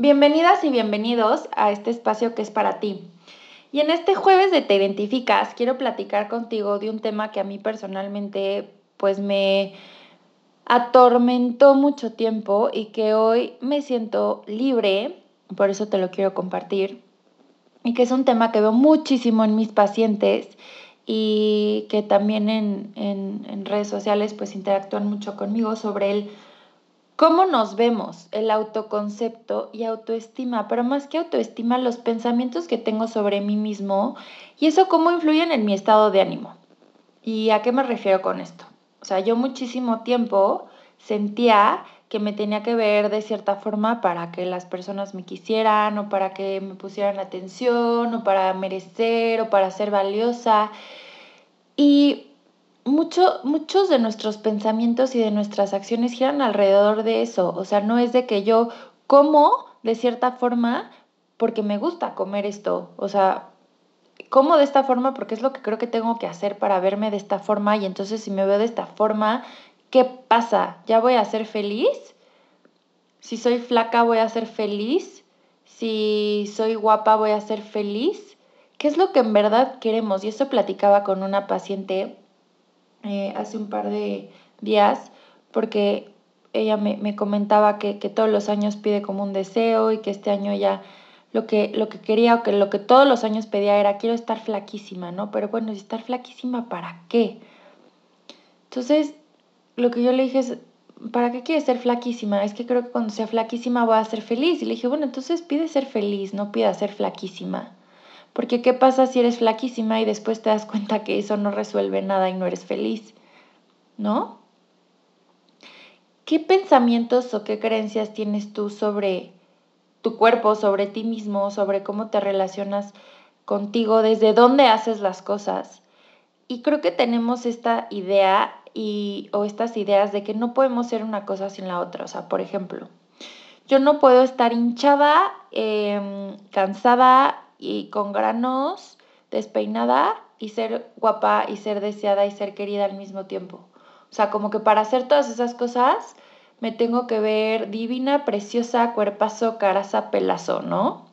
Bienvenidas y bienvenidos a este espacio que es para ti. Y en este jueves de Te Identificas quiero platicar contigo de un tema que a mí personalmente pues me atormentó mucho tiempo y que hoy me siento libre, por eso te lo quiero compartir, y que es un tema que veo muchísimo en mis pacientes y que también en, en redes sociales pues interactúan mucho conmigo sobre el cómo nos vemos, el autoconcepto y autoestima, pero más que autoestima, los pensamientos que tengo sobre mí mismo y eso cómo influyen en mi estado de ánimo. ¿Y a qué me refiero con esto? O sea, yo muchísimo tiempo sentía que me tenía que ver de cierta forma para que las personas me quisieran o para que me pusieran atención o para merecer o para ser valiosa. Y muchos de nuestros pensamientos y de nuestras acciones giran alrededor de eso. O sea, no es de que yo como de cierta forma porque me gusta comer esto. O sea, como de esta forma porque es lo que creo que tengo que hacer para verme de esta forma y entonces si me veo de esta forma, ¿qué pasa? ¿Ya voy a ser feliz? Si soy flaca voy a ser feliz. Si soy guapa voy a ser feliz. ¿Qué es lo que en verdad queremos? Y eso platicaba con una paciente eh, hace un par de días porque ella me, comentaba que, todos los años pide como un deseo y que este año ya lo que, lo que quería o que lo que todos los años pedía era quiero estar flaquísima, ¿no? Pero bueno, estar flaquísima para qué? Entonces, lo que yo le dije es, ¿para qué quieres ser flaquísima? Es que creo que cuando sea flaquísima voy a ser feliz. Y le dije, bueno, entonces pide ser feliz, no pida ser flaquísima. Porque ¿qué pasa si eres flaquísima y después te das cuenta que eso no resuelve nada y no eres feliz? ¿No? ¿Qué pensamientos o qué creencias tienes tú sobre tu cuerpo, sobre ti mismo, sobre cómo te relacionas contigo, desde dónde haces las cosas? Y creo que tenemos esta idea y, o estas ideas de que no podemos ser una cosa sin la otra. O sea, por ejemplo, yo no puedo estar hinchada, em, cansada y con granos, despeinada y ser guapa y ser deseada y ser querida al mismo tiempo. O sea, como que para hacer todas esas cosas me tengo que ver divina, preciosa, cuerpazo, caraza, pelazo, ¿no?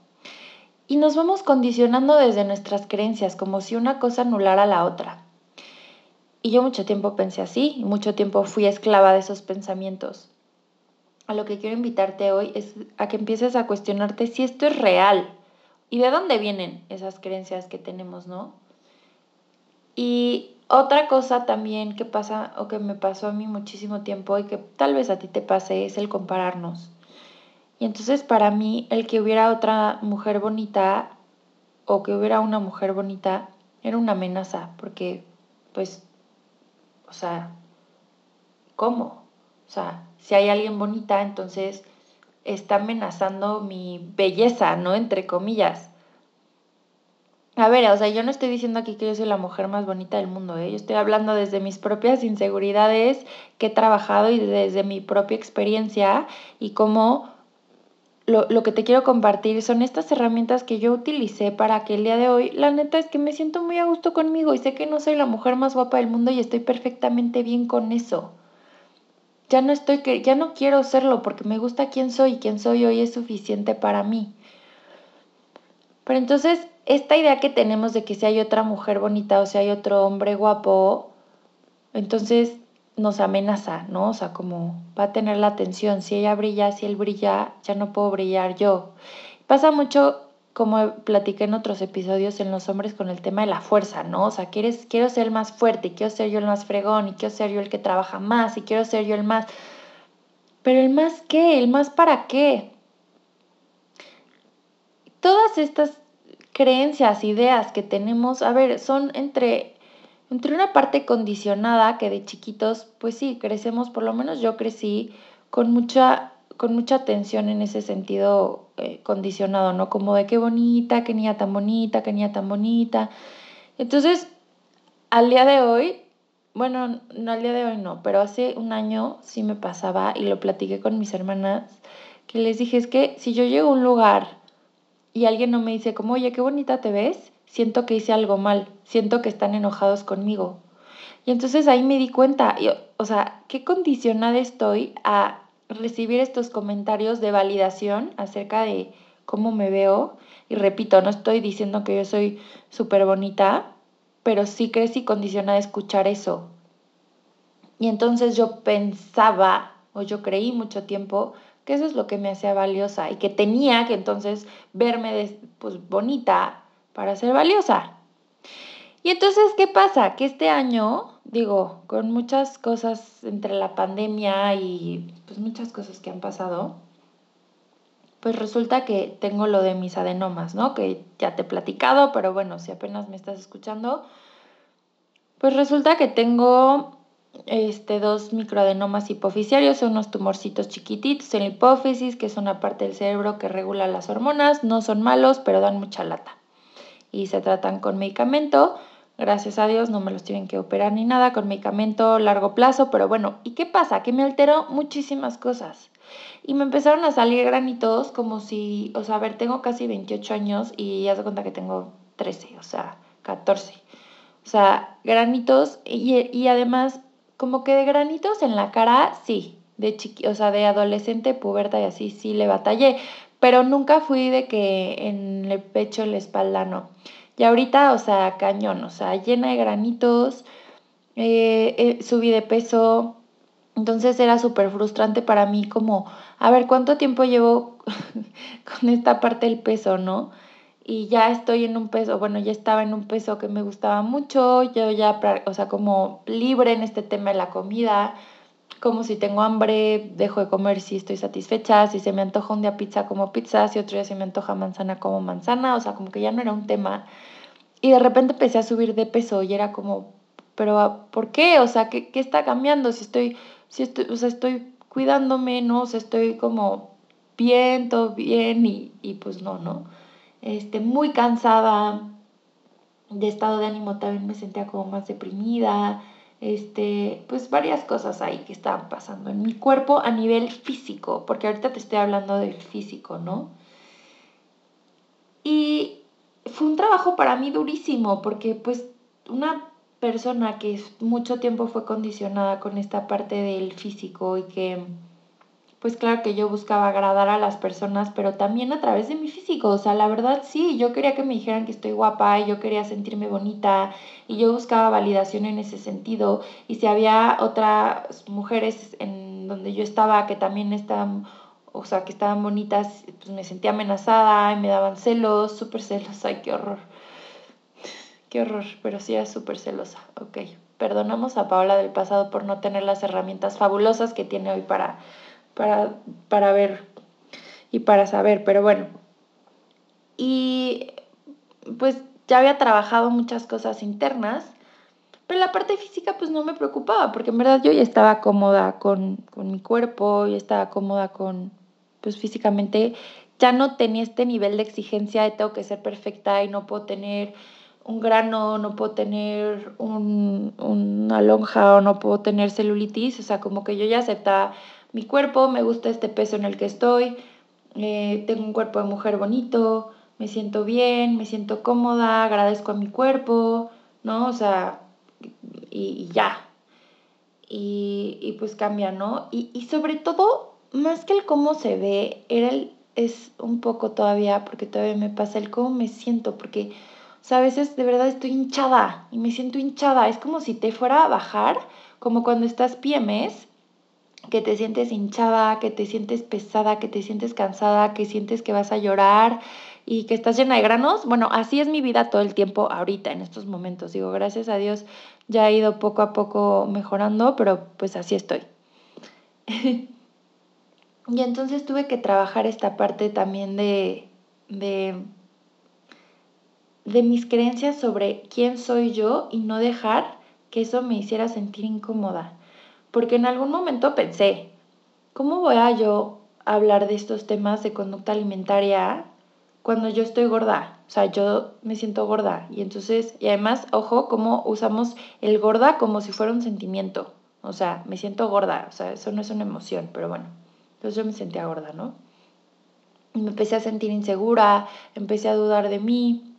Y nos vamos condicionando desde nuestras creencias, como si una cosa anulara la otra. Y yo mucho tiempo pensé así, y mucho tiempo fui esclava de esos pensamientos. A lo que quiero invitarte hoy es a que empieces a cuestionarte si esto es real, ¿Y de dónde vienen esas creencias que tenemos, no? Y otra cosa también que pasa o que me pasó a mí muchísimo tiempo y que tal vez a ti te pase es el compararnos. Y entonces para mí el que hubiera otra mujer bonita o que hubiera una mujer bonita era una amenaza, porque pues, o sea, ¿cómo? O sea, si hay alguien bonita, entonces está amenazando mi belleza, ¿no? Entre comillas. A ver, o sea, yo no estoy diciendo aquí que yo soy la mujer más bonita del mundo, ¿eh? Yo estoy hablando desde mis propias inseguridades que he trabajado y desde mi propia experiencia y cómo lo, lo, que te quiero compartir son estas herramientas que yo utilicé para que el día de hoy, la neta es que me siento muy a gusto conmigo y sé que no soy la mujer más guapa del mundo y estoy perfectamente bien con eso ya no estoy que ya no quiero serlo porque me gusta quién soy y quién soy hoy es suficiente para mí. Pero entonces esta idea que tenemos de que si hay otra mujer bonita o si hay otro hombre guapo, entonces nos amenaza, ¿no? O sea, como va a tener la atención, si ella brilla, si él brilla, ya no puedo brillar yo. Pasa mucho como platiqué en otros episodios en los hombres con el tema de la fuerza, ¿no? O sea, quieres, quiero ser el más fuerte, y quiero ser yo el más fregón, y quiero ser yo el que trabaja más, y quiero ser yo el más... Pero el más qué, el más para qué. Todas estas creencias, ideas que tenemos, a ver, son entre entre una parte condicionada que de chiquitos, pues sí, crecemos, por lo menos yo crecí con mucha, con mucha atención en ese sentido eh, condicionado, ¿no? Como de qué bonita, qué niña tan bonita, qué niña tan bonita. Entonces, al día de hoy, bueno, no al día de hoy no, pero hace un año sí me pasaba y lo platiqué con mis hermanas, que les dije, es que si yo llego a un lugar y alguien no me dice como, oye, qué bonita te ves, siento que hice algo mal, siento que están enojados conmigo. Y entonces ahí me di cuenta, o sea, qué condicionada estoy a recibir estos comentarios de validación acerca de cómo me veo. Y repito, no estoy diciendo que yo soy súper bonita, pero sí crecí condicionada a escuchar eso. Y entonces yo pensaba, o yo creí mucho tiempo, que eso es lo que me hacía valiosa y que tenía que entonces verme pues, bonita para ser valiosa. Y entonces, ¿qué pasa? Que este año, digo, con muchas cosas entre la pandemia y pues muchas cosas que han pasado, pues resulta que tengo lo de mis adenomas, ¿no? Que ya te he platicado, pero bueno, si apenas me estás escuchando, pues resulta que tengo este, dos microadenomas hipoficiarios, son unos tumorcitos chiquititos en la hipófisis, que es una parte del cerebro que regula las hormonas, no son malos, pero dan mucha lata y se tratan con medicamento. Gracias a Dios no me los tienen que operar ni nada, con medicamento largo plazo, pero bueno, ¿y qué pasa? Que me alteró muchísimas cosas. Y me empezaron a salir granitos como si, o sea, a ver, tengo casi 28 años y ya se cuenta que tengo 13, o sea, 14. O sea, granitos y, y además como que de granitos en la cara, sí, de chiqui, o sea, de adolescente, puberta y así, sí le batallé, pero nunca fui de que en el pecho, en la espalda, no. Y ahorita, o sea, cañón, o sea, llena de granitos, eh, eh, subí de peso, entonces era súper frustrante para mí como, a ver, ¿cuánto tiempo llevo con esta parte del peso, no? Y ya estoy en un peso, bueno, ya estaba en un peso que me gustaba mucho, yo ya, o sea, como libre en este tema de la comida, como si tengo hambre, dejo de comer si estoy satisfecha, si se me antoja un día pizza como pizza, si otro día se me antoja manzana como manzana, o sea, como que ya no era un tema. Y de repente empecé a subir de peso y era como, pero ¿por qué? O sea, ¿qué, qué está cambiando? Si estoy, si estoy, o sea, estoy cuidándome, ¿no? O estoy como bien, todo bien y, y pues no, ¿no? Este, muy cansada, de estado de ánimo también me sentía como más deprimida, este, pues varias cosas ahí que estaban pasando en mi cuerpo a nivel físico, porque ahorita te estoy hablando del físico, ¿no? Y fue un trabajo para mí durísimo, porque pues una persona que mucho tiempo fue condicionada con esta parte del físico y que pues claro que yo buscaba agradar a las personas, pero también a través de mi físico. O sea, la verdad sí, yo quería que me dijeran que estoy guapa y yo quería sentirme bonita y yo buscaba validación en ese sentido. Y si había otras mujeres en donde yo estaba que también estaban, o sea, que estaban bonitas, pues me sentía amenazada y me daban celos, súper celos. Ay, qué horror. Qué horror, pero sí era súper celosa. Ok, perdonamos a Paola del pasado por no tener las herramientas fabulosas que tiene hoy para para, para ver y para saber, pero bueno. Y pues ya había trabajado muchas cosas internas, pero la parte física pues no me preocupaba, porque en verdad yo ya estaba cómoda con, con mi cuerpo, ya estaba cómoda con, pues físicamente, ya no tenía este nivel de exigencia de tengo que ser perfecta y no puedo tener un grano, no puedo tener un, una lonja o no puedo tener celulitis, o sea, como que yo ya aceptaba mi cuerpo, me gusta este peso en el que estoy, eh, tengo un cuerpo de mujer bonito, me siento bien, me siento cómoda, agradezco a mi cuerpo, ¿no? O sea, y, ya. Y, pues cambia, ¿no? Y, sobre todo, más que el cómo se ve, era es un poco todavía, porque todavía me pasa el cómo me siento, porque, o sea, a veces de verdad estoy hinchada y me siento hinchada, es como si te fuera a bajar, como cuando estás PMS que te sientes hinchada, que te sientes pesada, que te sientes cansada, que sientes que vas a llorar y que estás llena de granos. Bueno, así es mi vida todo el tiempo ahorita, en estos momentos. Digo, gracias a Dios ya he ido poco a poco mejorando, pero pues así estoy. y entonces tuve que trabajar esta parte también de, de, de mis creencias sobre quién soy yo y no dejar que eso me hiciera sentir incómoda. Porque en algún momento pensé, ¿cómo voy a yo hablar de estos temas de conducta alimentaria cuando yo estoy gorda? O sea, yo me siento gorda. Y entonces, y además, ojo, cómo usamos el gorda como si fuera un sentimiento. O sea, me siento gorda. O sea, eso no es una emoción, pero bueno. Entonces yo me sentía gorda, ¿no? Y me empecé a sentir insegura, empecé a dudar de mí.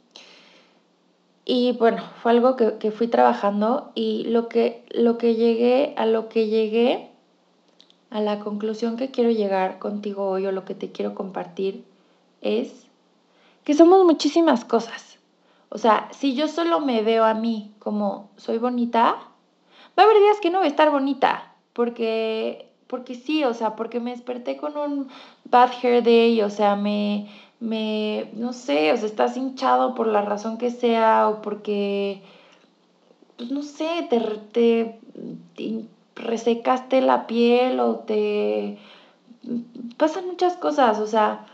Y bueno, fue algo que, que, fui trabajando y lo que, lo que llegué, a lo que llegué, a la conclusión que quiero llegar contigo hoy o lo que te quiero compartir es que somos muchísimas cosas. O sea, si yo solo me veo a mí como soy bonita, va a haber días que no voy a estar bonita, porque, porque sí, o sea, porque me desperté con un bad hair day, o sea, me, me, no sé, o sea, estás hinchado por la razón que sea o porque, pues no sé, te, te, resecaste la piel o te... Pasan muchas cosas, o sea,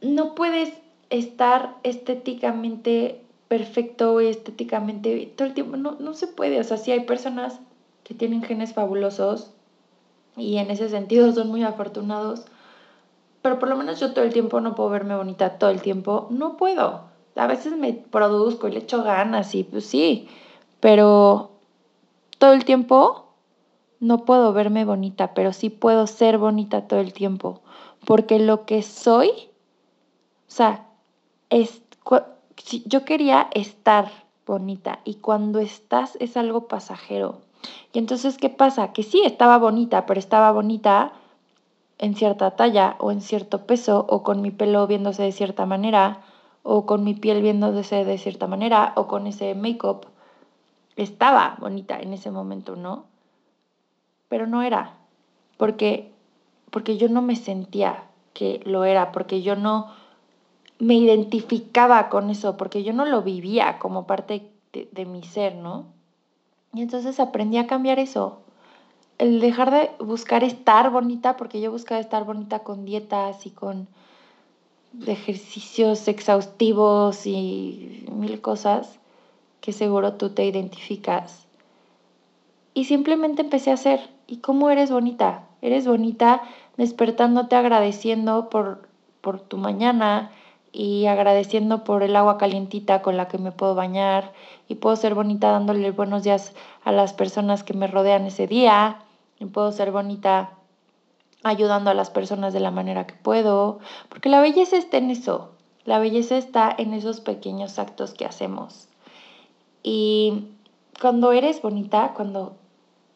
no puedes estar estéticamente perfecto y estéticamente todo el tiempo, no, no se puede, o sea, sí hay personas que tienen genes fabulosos y en ese sentido son muy afortunados, pero por lo menos yo todo el tiempo no puedo verme bonita todo el tiempo, no puedo. A veces me produzco y le echo ganas y pues sí, pero todo el tiempo no puedo verme bonita, pero sí puedo ser bonita todo el tiempo, porque lo que soy, o sea, es, yo quería estar bonita y cuando estás es algo pasajero. Y entonces, ¿qué pasa? Que sí, estaba bonita, pero estaba bonita en cierta talla o en cierto peso o con mi pelo viéndose de cierta manera o con mi piel viéndose de cierta manera o con ese make-up. Estaba bonita en ese momento, ¿no? Pero no era, porque, porque yo no me sentía que lo era, porque yo no me identificaba con eso, porque yo no lo vivía como parte de, de mi ser, ¿no? Y entonces aprendí a cambiar eso, el dejar de buscar estar bonita, porque yo buscaba estar bonita con dietas y con ejercicios exhaustivos y mil cosas que seguro tú te identificas. Y simplemente empecé a hacer. ¿Y cómo eres bonita? Eres bonita despertándote agradeciendo por, por tu mañana y agradeciendo por el agua calientita con la que me puedo bañar y puedo ser bonita dándole buenos días a las personas que me rodean ese día y puedo ser bonita ayudando a las personas de la manera que puedo, porque la belleza está en eso, la belleza está en esos pequeños actos que hacemos. Y cuando eres bonita, cuando,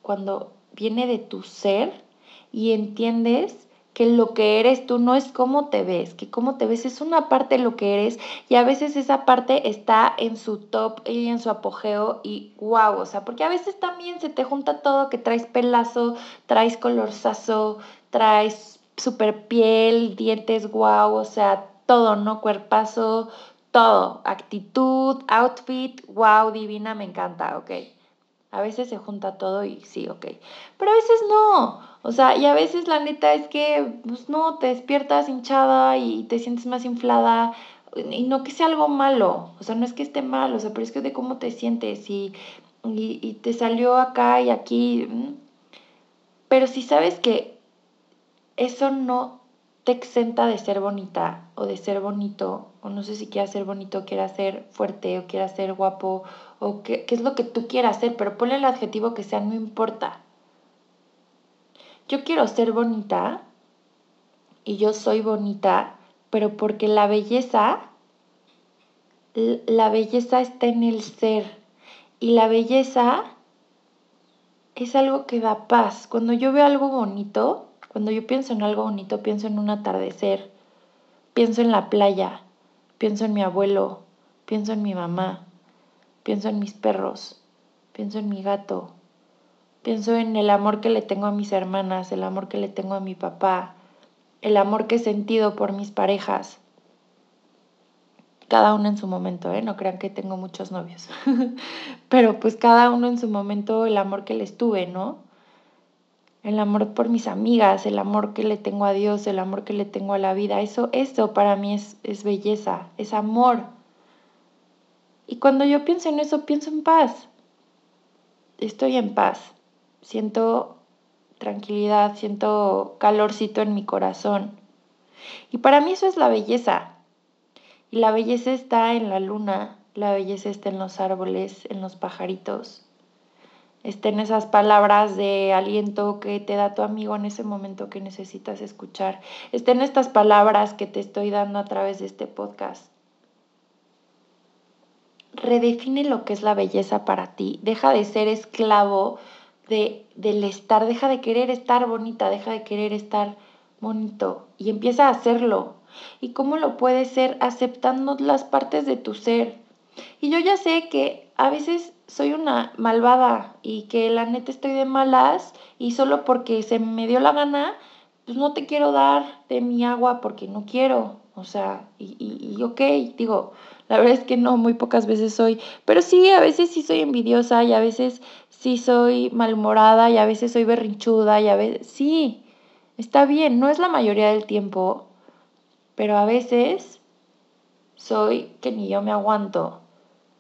cuando viene de tu ser y entiendes que lo que eres tú no es cómo te ves, que cómo te ves es una parte de lo que eres y a veces esa parte está en su top y en su apogeo y wow, o sea, porque a veces también se te junta todo, que traes pelazo, traes colorzazo, traes super piel, dientes wow, o sea, todo, ¿no? Cuerpazo, todo, actitud, outfit, wow, divina, me encanta, ok. A veces se junta todo y sí, ok. Pero a veces no. O sea, y a veces la neta es que, pues no, te despiertas hinchada y te sientes más inflada. Y no que sea algo malo. O sea, no es que esté mal, o sea, pero es que de cómo te sientes y, y, y te salió acá y aquí. Pero si sabes que eso no te exenta de ser bonita o de ser bonito, o no sé si quieras ser bonito, quieras ser fuerte o quieras ser guapo, o qué, qué es lo que tú quieras hacer, pero ponle el adjetivo que sea, no importa. Yo quiero ser bonita y yo soy bonita, pero porque la belleza, la belleza está en el ser y la belleza es algo que da paz. Cuando yo veo algo bonito, cuando yo pienso en algo bonito, pienso en un atardecer, pienso en la playa, pienso en mi abuelo, pienso en mi mamá, pienso en mis perros, pienso en mi gato, pienso en el amor que le tengo a mis hermanas, el amor que le tengo a mi papá, el amor que he sentido por mis parejas. Cada uno en su momento, ¿eh? no crean que tengo muchos novios, pero pues cada uno en su momento el amor que les tuve, ¿no? el amor por mis amigas, el amor que le tengo a Dios, el amor que le tengo a la vida. Eso, eso para mí es, es belleza, es amor. Y cuando yo pienso en eso, pienso en paz. Estoy en paz. Siento tranquilidad, siento calorcito en mi corazón. Y para mí eso es la belleza. Y la belleza está en la luna, la belleza está en los árboles, en los pajaritos, está en esas palabras de aliento que te da tu amigo en ese momento que necesitas escuchar, está en estas palabras que te estoy dando a través de este podcast redefine lo que es la belleza para ti. Deja de ser esclavo de, del estar, deja de querer estar bonita, deja de querer estar bonito y empieza a hacerlo. ¿Y cómo lo puedes ser? Aceptando las partes de tu ser. Y yo ya sé que a veces soy una malvada y que la neta estoy de malas y solo porque se me dio la gana, pues no te quiero dar de mi agua porque no quiero. O sea, y, y, y ok, digo, la verdad es que no, muy pocas veces soy, pero sí, a veces sí soy envidiosa y a veces sí soy malhumorada y a veces soy berrinchuda y a veces sí, está bien, no es la mayoría del tiempo, pero a veces soy que ni yo me aguanto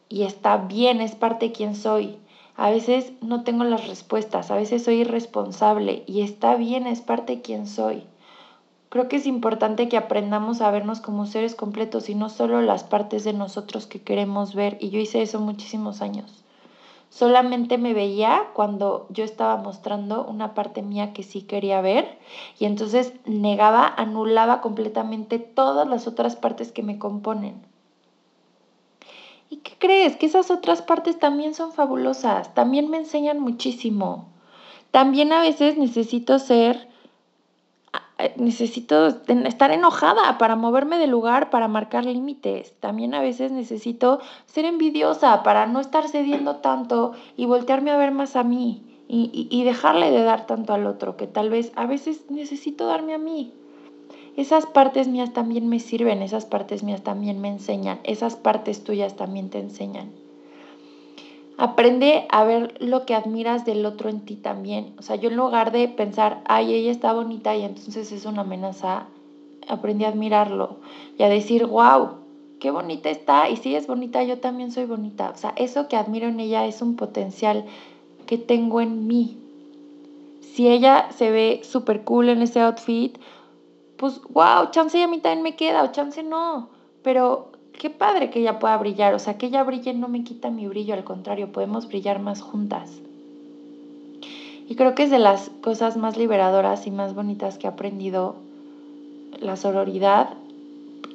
y está bien, es parte de quien soy. A veces no tengo las respuestas, a veces soy irresponsable y está bien, es parte de quien soy. Creo que es importante que aprendamos a vernos como seres completos y no solo las partes de nosotros que queremos ver. Y yo hice eso muchísimos años. Solamente me veía cuando yo estaba mostrando una parte mía que sí quería ver y entonces negaba, anulaba completamente todas las otras partes que me componen. ¿Y qué crees? Que esas otras partes también son fabulosas, también me enseñan muchísimo. También a veces necesito ser necesito estar enojada para moverme de lugar, para marcar límites. También a veces necesito ser envidiosa para no estar cediendo tanto y voltearme a ver más a mí y, y dejarle de dar tanto al otro, que tal vez a veces necesito darme a mí. Esas partes mías también me sirven, esas partes mías también me enseñan, esas partes tuyas también te enseñan. Aprende a ver lo que admiras del otro en ti también. O sea, yo en lugar de pensar, ay, ella está bonita y entonces es una amenaza, aprendí a admirarlo y a decir, wow, qué bonita está. Y si es bonita, yo también soy bonita. O sea, eso que admiro en ella es un potencial que tengo en mí. Si ella se ve súper cool en ese outfit, pues wow, chance a mí también me queda o chance no. Pero qué padre que ella pueda brillar, o sea, que ella brille no me quita mi brillo, al contrario, podemos brillar más juntas. Y creo que es de las cosas más liberadoras y más bonitas que he aprendido la sororidad,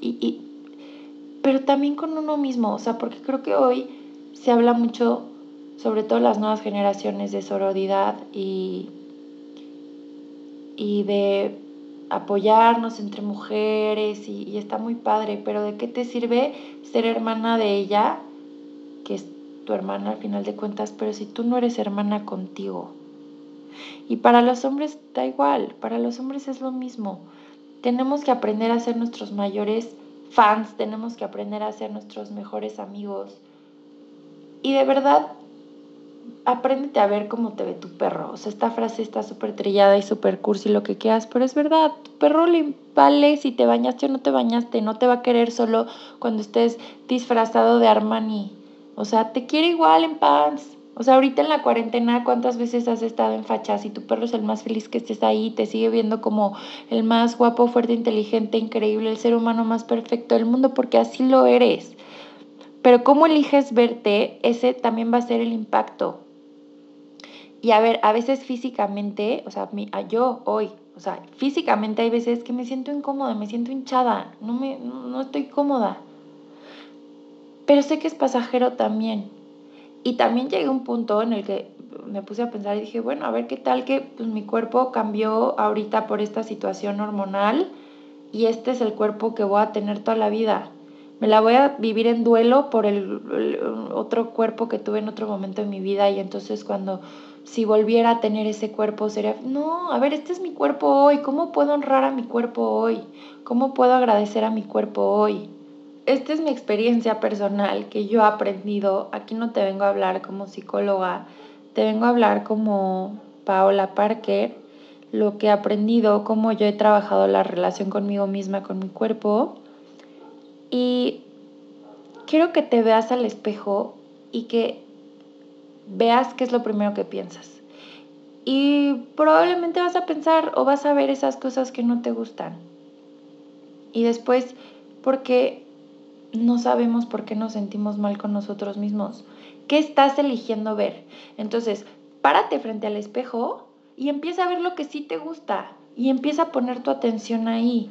y, pero también con uno mismo, o sea, porque creo que hoy se habla mucho, sobre todo las nuevas generaciones, de sororidad y, y de apoyarnos entre mujeres y, está muy padre, pero ¿de qué te sirve ser hermana de ella, que es tu hermana al final de cuentas, pero si tú no eres hermana contigo? Y para los hombres da igual, para los hombres es lo mismo. Tenemos que aprender a ser nuestros mayores fans, tenemos que aprender a ser nuestros mejores amigos. Y de verdad, apréndete a ver cómo te ve tu perro. O sea, esta frase está súper trillada y súper cursi, lo que quieras, pero es verdad. Tu perro le vale si te bañaste o no te bañaste. No te va a querer solo cuando estés disfrazado de Armani. O sea, te quiere igual en pants. O sea, ahorita en la cuarentena, ¿cuántas veces has estado en fachas y tu perro es el más feliz que estés ahí? Te sigue viendo como el más guapo, fuerte, inteligente, increíble, el ser humano más perfecto del mundo, porque así lo eres. Pero cómo eliges verte, ese también va a ser el impacto. Y a ver, a veces físicamente, o sea, yo hoy, o sea, físicamente hay veces que me siento incómoda, me siento hinchada, no, me, estoy cómoda. Pero sé que es pasajero también. Y también llegué a un punto en el que me puse a pensar y dije, bueno, a ver qué tal que pues, mi cuerpo cambió ahorita por esta situación hormonal y este es el cuerpo que voy a tener toda la vida. Me la voy a vivir en duelo por el otro cuerpo que tuve en otro momento de mi vida y entonces cuando si volviera a tener ese cuerpo sería, no, a ver, este es mi cuerpo hoy, ¿cómo puedo honrar a mi cuerpo hoy? ¿Cómo puedo agradecer a mi cuerpo hoy? Esta es mi experiencia personal que yo he aprendido, aquí no te vengo a hablar como psicóloga, te vengo a hablar como Paola Parker, lo que he aprendido, cómo yo he trabajado la relación conmigo misma, con mi cuerpo. Y quiero que te veas al espejo y que veas qué es lo primero que piensas. Y probablemente vas a pensar o vas a ver esas cosas que no te gustan. Y después, porque no sabemos por qué nos sentimos mal con nosotros mismos. ¿Qué estás eligiendo ver? Entonces, párate frente al espejo y empieza a ver lo que sí te gusta y empieza a poner tu atención ahí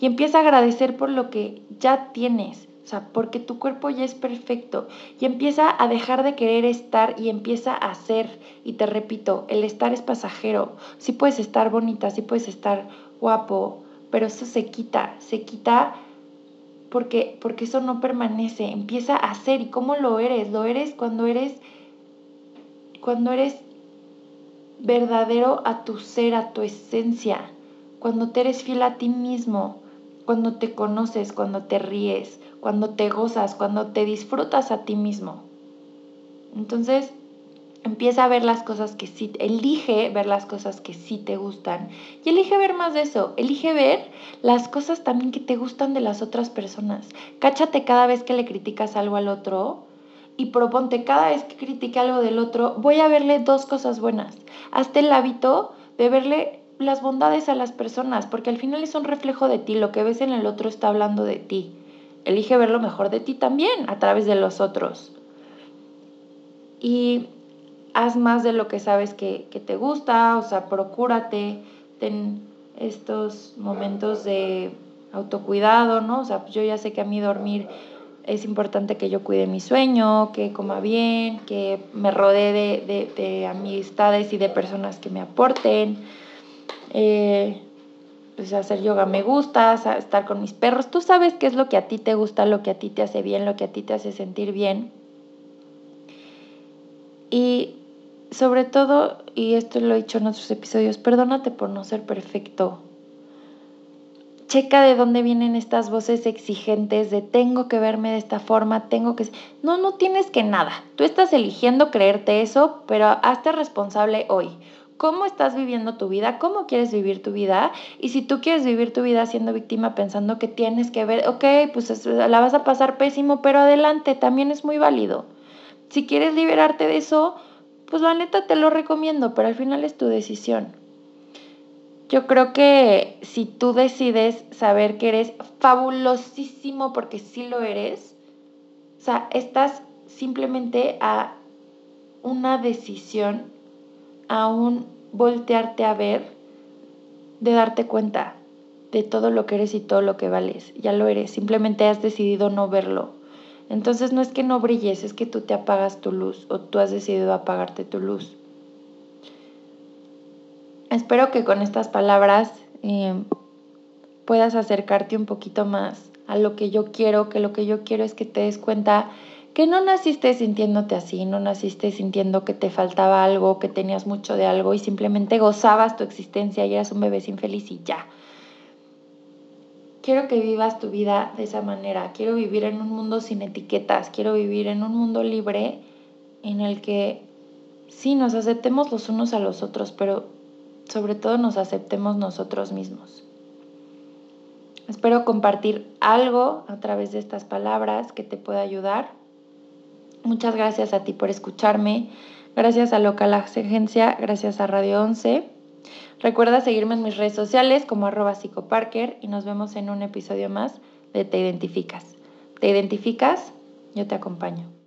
y empieza a agradecer por lo que ya tienes, o sea, porque tu cuerpo ya es perfecto y empieza a dejar de querer estar y empieza a ser. Y te repito, el estar es pasajero. Sí puedes estar bonita, sí puedes estar guapo, pero eso se quita, se quita porque, porque eso no permanece, empieza a ser. ¿Y cómo lo eres? Lo eres cuando eres, cuando eres verdadero a tu ser, a tu esencia, cuando te eres fiel a ti mismo, cuando te conoces, cuando te ríes, cuando te gozas, cuando te disfrutas a ti mismo. Entonces, empieza a ver las cosas que sí, elige ver las cosas que sí te gustan y elige ver más de eso, elige ver las cosas también que te gustan de las otras personas. Cáchate cada vez que le criticas algo al otro y proponte cada vez que critique algo del otro, voy a verle dos cosas buenas. Hazte el hábito de verle las bondades a las personas, porque al final es un reflejo de ti, lo que ves en el otro está hablando de ti. Elige ver lo mejor de ti también a través de los otros. Y haz más de lo que sabes que, te gusta, o sea, procúrate, ten estos momentos de autocuidado, ¿no? O sea, yo ya sé que a mí dormir es importante que yo cuide mi sueño, que coma bien, que me rodee de, amistades y de personas que me aporten. Eh, pues hacer yoga me gusta, estar con mis perros. Tú sabes qué es lo que a ti te gusta, lo que a ti te hace bien, lo que a ti te hace sentir bien. Y sobre todo, y esto lo he dicho en otros episodios, perdónate por no ser perfecto. Checa de dónde vienen estas voces exigentes de tengo que verme de esta forma, tengo que... No, no tienes que nada. Tú estás eligiendo creerte eso, pero hazte responsable hoy. ¿Cómo estás viviendo tu vida? ¿Cómo quieres vivir tu vida? Y si tú quieres vivir tu vida siendo víctima pensando que tienes que ver, ok, pues la vas a pasar pésimo, pero adelante, también es muy válido. Si quieres liberarte de eso, pues la neta te lo recomiendo, pero al final es tu decisión. Yo creo que si tú decides saber que eres fabulosísimo porque sí lo eres, o sea, estás simplemente a una decisión, a un voltearte a ver, de darte cuenta de todo lo que eres y todo lo que vales. Ya lo eres, simplemente has decidido no verlo. Entonces no es que no brilles, es que tú te apagas tu luz o tú has decidido apagarte tu luz. Espero que con estas palabras eh, puedas acercarte un poquito más a lo que yo quiero, que lo que yo quiero es que te des cuenta que no naciste sintiéndote así, no naciste sintiendo que te faltaba algo, que tenías mucho de algo y simplemente gozabas tu existencia y eras un bebé infeliz y ya quiero que vivas tu vida de esa manera, quiero vivir en un mundo sin etiquetas, quiero vivir en un mundo libre en el que sí nos aceptemos los unos a los otros, pero sobre todo nos aceptemos nosotros mismos. Espero compartir algo a través de estas palabras que te pueda ayudar. Muchas gracias a ti por escucharme. Gracias a Local Agencia, gracias a Radio 11. Recuerda seguirme en mis redes sociales como arroba psicoparker y nos vemos en un episodio más de Te Identificas. ¿Te identificas? Yo te acompaño.